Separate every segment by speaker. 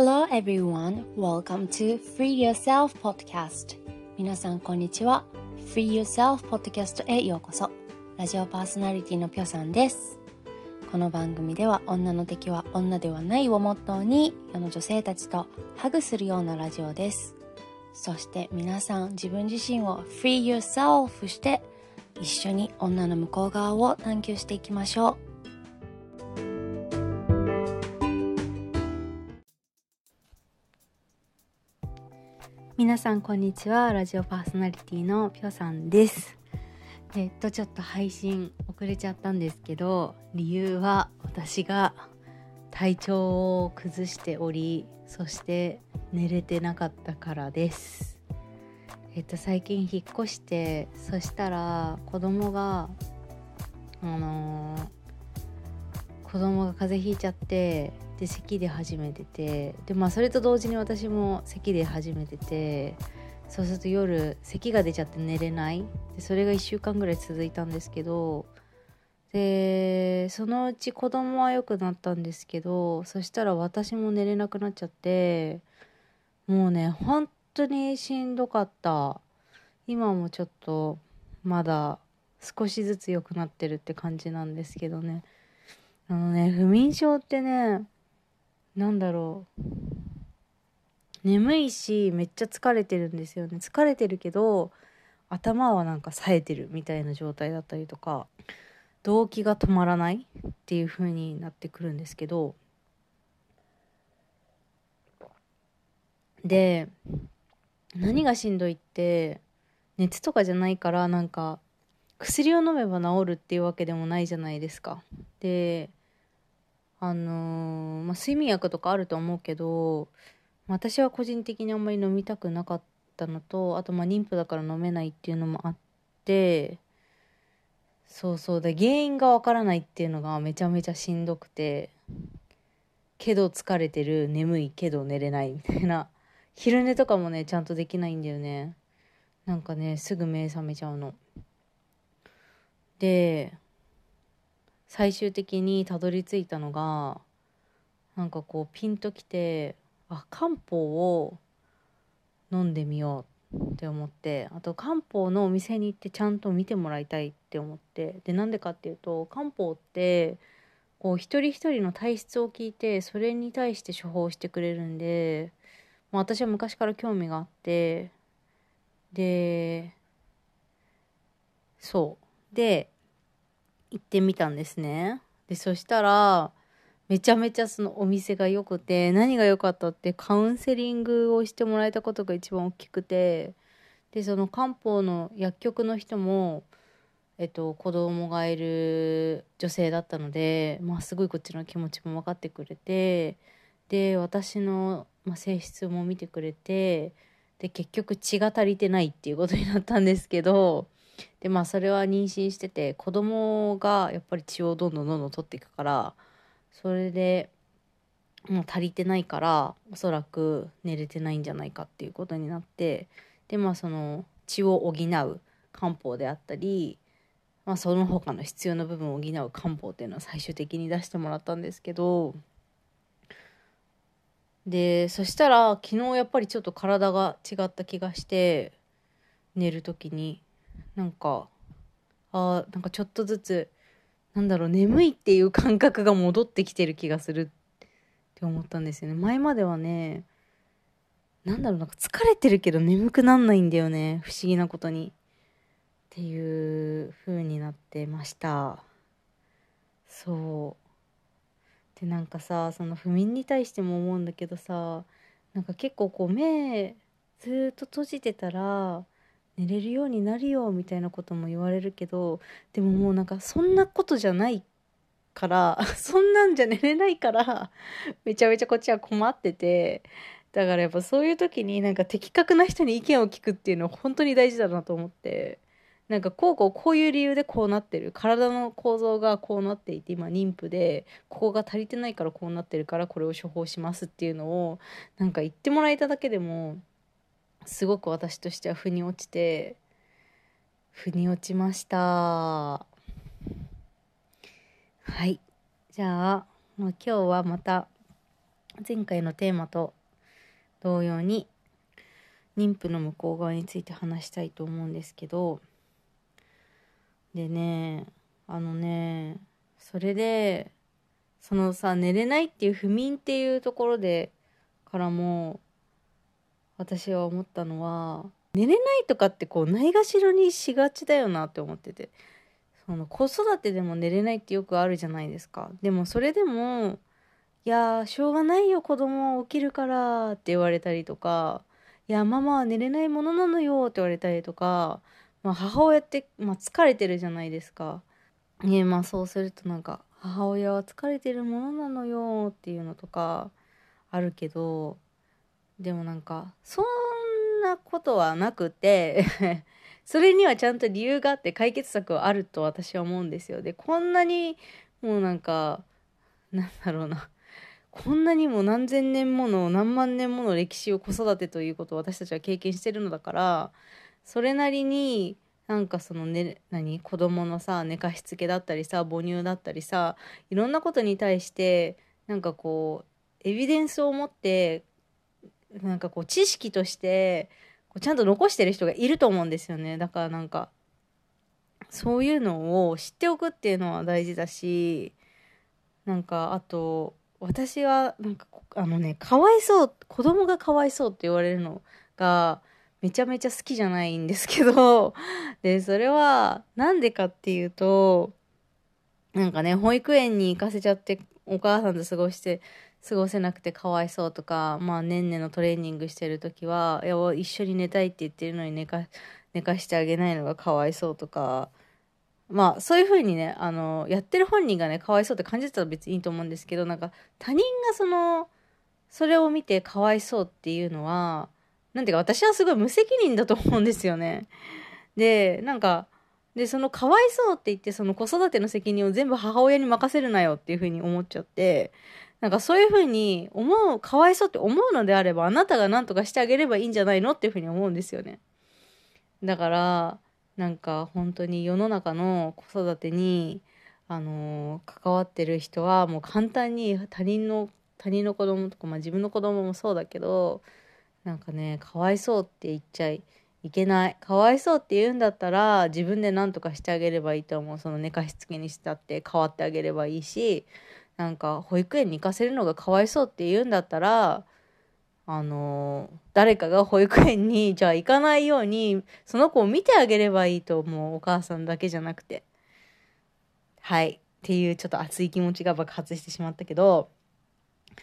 Speaker 1: Hello everyone, welcome to Free Yourself Podcast. 皆さんこんにちは。Free Yourself Podcast へようこそ。ラジオパーソナリティのぴょさんです。この番組では女の敵は女ではないをモットーに世の女性たちとハグするようなラジオです。そして皆さん自分自身を Free Yourself して一緒に女の向こう側を探求していきましょう。皆さんこんにちは。ラジオパーソナリティのぴょさんです。えっとちょっと配信遅れちゃったんですけど理由は私が体調を崩しておりそして寝れてなかったからです。えっと最近引っ越してそしたら子供があのー、子供が風邪ひいちゃってで咳で始めててでまあそれと同時に私も咳で始めててそうすると夜咳が出ちゃって寝れない。でそれが1週間ぐらい続いたんですけどでそのうち子供は良くなったんですけどそしたら私も寝れなくなっちゃってもうね本当にしんどかった。今もちょっとまだ少しずつ良くなってるって感じなんですけどね。あのね不眠症ってねなんだろう。眠いしめっちゃ疲れてるんですよね。疲れてるけど頭はなんか冴えてるみたいな状態だったりとか動機が止まらないっていう風になってくるんですけど。で何がしんどいって熱とかじゃないからなんか薬を飲めば治るっていうわけでもないじゃないですか。であのー、まあ、睡眠薬とかあると思うけど私は個人的にあんまり飲みたくなかったのとあとまあ妊婦だから飲めないっていうのもあってそうそう。で原因がわからないっていうのがめちゃめちゃしんどくてけど疲れてる眠いけど寝れないみたいな。昼寝とかもねちゃんとできないんだよね。なんかねすぐ目覚めちゃうの。で最終的にたどり着いたのがなんかこうピンときてあ漢方を飲んでみようって思ってあと漢方のお店に行ってちゃんと見てもらいたいって思ってでなんでかっていうと漢方ってこう一人一人の体質を聞いてそれに対して処方してくれるんで、まあ、私は昔から興味があってでそう。で行ってみたんですね。で、そしたら、めちゃめちゃそのお店が良くて、何が良かったってカウンセリングをしてもらえたことが一番大きくて、で、その漢方の薬局の人も、えっと、子供がいる女性だったので、まあ、すごいこっちの気持ちも分かってくれて、で、私の、まあ、性質も見てくれて、で、結局血が足りてないっていうことになったんですけど、でまあそれは妊娠してて子供がやっぱり血をどんどんどんどん取っていくからそれでもう足りてないからおそらく寝れてないんじゃないかっていうことになってでまあその血を補う漢方であったり、まあ、その他の必要な部分を補う漢方っていうのは最終的に出してもらったんですけどでそしたら昨日やっぱりちょっと体が違った気がして寝る時になんかあなんかちょっとずつなんだろう眠いっていう感覚が戻ってきてる気がするって思ったんですよね。前まではねなんだろうなんか疲れてるけど眠くなんないんだよね。不思議なことに。っていう風になってました。そう。でなんかさその不眠に対しても思うんだけどさなんか結構こう目ずっと閉じてたら寝れるようになるよみたいなことも言われるけどでももうなんかそんなことじゃないから そんなんじゃ寝れないからめちゃめちゃこっちは困っててだからやっぱそういう時になんか的確な人に意見を聞くっていうのは本当に大事だなと思ってなんかこうこうこういう理由でこうなってる体の構造がこうなっていて今妊婦でここが足りてないからこうなってるからこれを処方しますっていうのをなんか言ってもらえただけでもすごく私としては腑に落ちて腑に落ちました。はい。じゃあ、まあ、今日はまた前回のテーマと同様に妊婦の向こう側について話したいと思うんですけどでねあのねそれでそのさ寝れないっていう不眠っていうところでからも私は思ったのは寝れないとかってこうないがしろにしがちだよなって思っててその子育てでも寝れないってよくあるじゃないですかでもそれでもいやしょうがないよ子供起きるからって言われたりとかいやママは寝れないものなのよって言われたりとか、まあ、母親って、まあ、疲れてるじゃないですか。ねまあそうするとなんか母親は疲れてるものなのよっていうのとかあるけどでもなんかそんなことはなくて それにはちゃんと理由があって解決策はあると私は思うんですよ。でこんなにもうなんかなんだろうなこんなにも何千年もの何万年もの歴史を子育てということを私たちは経験してるのだからそれなりになんかそのね何？子供のさ寝かしつけだったりさ母乳だったりさいろんなことに対してなんかこうエビデンスを持ってなんかこう知識としてこうちゃんと残してる人がいると思うんですよね。だからなんかそういうのを知っておくっていうのは大事だしなんかあと私はなんかあのねかわいそう子供がかわいそうって言われるのがめちゃめちゃ好きじゃないんですけど でそれはなんでかっていうとなんかね保育園に行かせちゃってお母さんと過ごして過ごせなくてかわいそうとかまあねんねのトレーニングしてる時は一緒に寝たいって言ってるのに寝か寝かしてあげないのがかわいそうとかまあそういうふうにねあのやってる本人がねかわいそうって感じてたら別にいいと思うんですけどなんか他人がそのそれを見てかわいそうっていうのはなんていうか私はすごい無責任だと思うんですよね。でなんかでそのかわいそうって言ってその子育ての責任を全部母親に任せるなよっていうふうに思っちゃってなんかそういうふうに思うかわいそうって思うのであればあなたが何とかしてあげればいいんじゃないのっていうふうに思うんですよね。だからなんか本当に世の中の子育てにあの関わってる人はもう簡単に他人の他人の子供とか、まあ、自分の子供もそうだけどなんかねかわいそうって言っちゃいいけないかわいそうって言うんだったら自分で何とかしてあげればいいと思うその寝かしつけにしたって変わってあげればいいしなんか保育園に行かせるのがかわいそうって言うんだったらあの誰かが保育園にじゃあ行かないようにその子を見てあげればいいと思うお母さんだけじゃなくて。はい。っていうちょっと熱い気持ちが爆発してしまったけどっ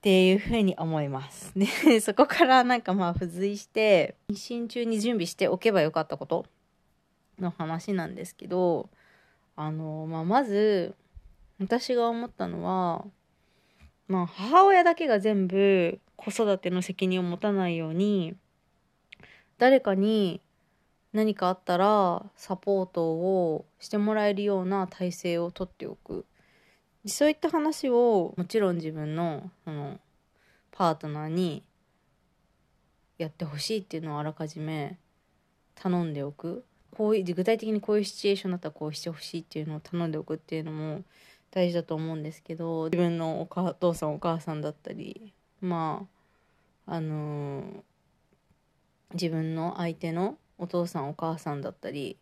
Speaker 1: ていうふうに思います。で そこからなんかまあ付随して妊娠中に準備しておけばよかったことの話なんですけどあの、まあ、まず私が思ったのはまあ母親だけが全部子育ての責任を持たないように誰かに何かあったらサポートをしてもらえるような体制をとっておく。そういった話をもちろん自分のそのパートナーにやってほしいっていうのをあらかじめ頼んでおく。こういう具体的にこういうシチュエーションだったらこうしてほしいっていうのを頼んでおくっていうのも大事だと思うんですけど自分のお父さんお母さんだったりまああのー、自分の相手のお父さんお母さんだったり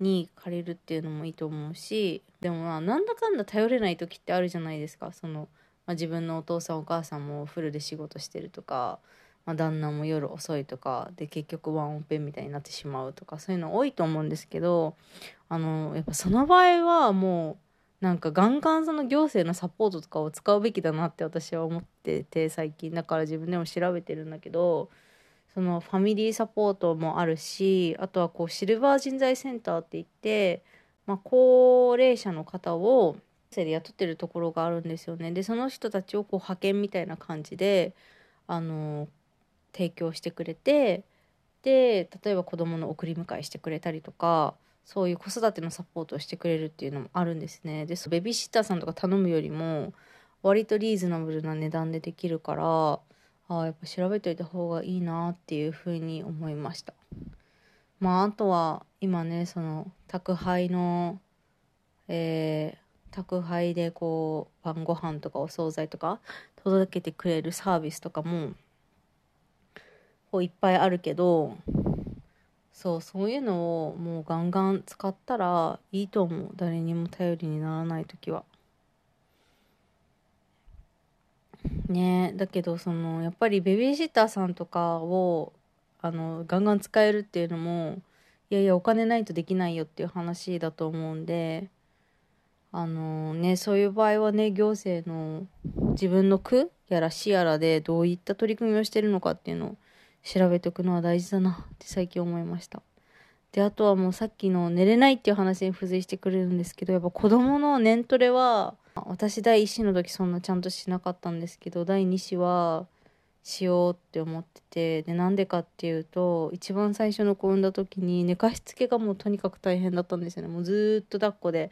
Speaker 1: に借りるっていうのもいいと思うしでもまあなんだかんだ頼れない時ってあるじゃないですか。その、まあ、自分のお父さんお母さんもフルで仕事してるとか、まあ、旦那も夜遅いとかで結局ワンオペみたいになってしまうとかそういうの多いと思うんですけどあのやっぱその場合はもうなんかガンガンその行政のサポートとかを使うべきだなって私は思ってて最近。だから自分でも調べてるんだけどそのファミリーサポートもあるしあとはこうシルバー人材センターって言って、まあ、高齢者の方をで雇ってるところがあるんですよね。でその人たちをこう派遣みたいな感じであの提供してくれてで例えば子どもの送り迎えしてくれたりとかそういう子育てのサポートをしてくれるっていうのもあるんですね。でベビーシッターさんとか頼むよりも割とリーズナブルな値段でできるからあやっぱ調べといた方がいいなっていうふうに思いました。まああとは今ねその宅配のえー、宅配でこう晩ご飯とかお惣菜とか届けてくれるサービスとかもこういっぱいあるけどそうそういうのをもうガンガン使ったらいいと思う誰にも頼りにならない時は。ねだけどそのやっぱりベビーシッターさんとかをあのガンガン使えるっていうのもいやいやお金ないとできないよっていう話だと思うんであのねそういう場合はね行政の自分の区やら市やらでどういった取り組みをしてるのかっていうのを調べておくのは大事だなって最近思いました。であとはもうさっきの寝れないっていう話に付随してくれるんですけどやっぱ子供の年トレは私第1子の時そんなちゃんとしなかったんですけど第2子はしようって思っててでなんでかっていうと一番最初の子産んだ時に寝かしつけがもうとにかく大変だったんですよね。もうずっと抱っこで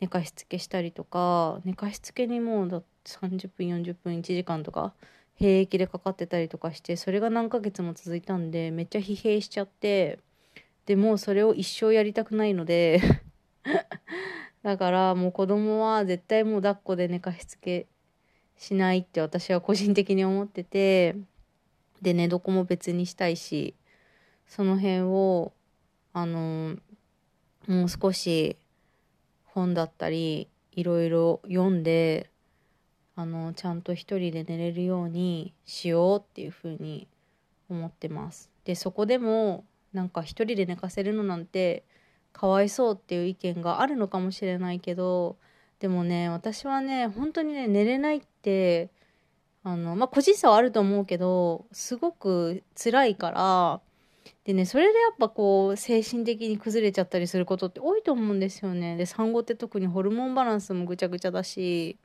Speaker 1: 寝かしつけしたりとか寝かしつけにもうだ30分40分1時間とか平気でかかってたりとかしてそれが何ヶ月も続いたんでめっちゃ疲弊しちゃってでもうそれを一生やりたくないので だからもう子供は絶対もう抱っこで寝かしつけしないって私は個人的に思っててで寝床も別にしたいしその辺をあのもう少し本だったりいろいろ読んであのちゃんと一人で寝れるようにしようっていうふうに思ってます。でそこでもなんか一人で寝かせるのなんてかわいそうっていう意見があるのかもしれないけどでもね私はね本当にね寝れないってあのまあ個人差はあると思うけどすごく辛いからでねそれでやっぱこう精神的に崩れちゃったりすることって多いと思うんですよねで産後って特にホルモンバランスもぐちゃぐちゃだし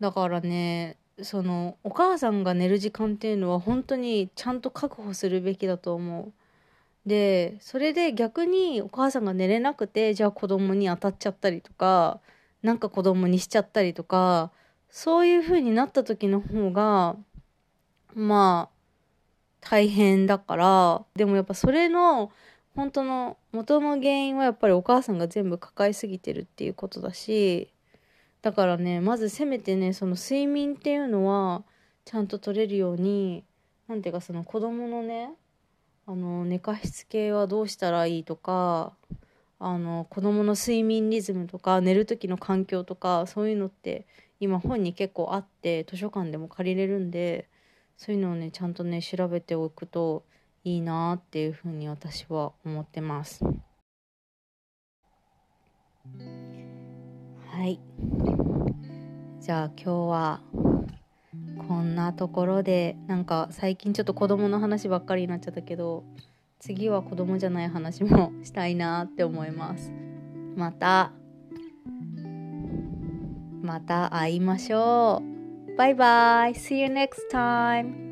Speaker 1: だからねそのお母さんが寝る時間っていうのは本当にちゃんと確保するべきだと思う。でそれで逆にお母さんが寝れなくてじゃあ子供に当たっちゃったりとかなんか子供にしちゃったりとかそういう風になった時の方がまあ大変だからでもやっぱそれの本当の元の原因はやっぱりお母さんが全部抱えすぎてるっていうことだしだからねまずせめてねその睡眠っていうのはちゃんと取れるように何ていうかその子供のねあの寝かしつけはどうしたらいいとかあの子どもの睡眠リズムとか寝る時の環境とかそういうのって今本に結構あって図書館でも借りれるんでそういうのをねちゃんとね調べておくといいなっていうふうに私は思ってます。はい。じゃあ今日はこんなところでなんか最近ちょっと子供の話ばっかりになっちゃったけど次は子供じゃない話もしたいなって思います。また。また会いましょう。バイバイ。See you next time.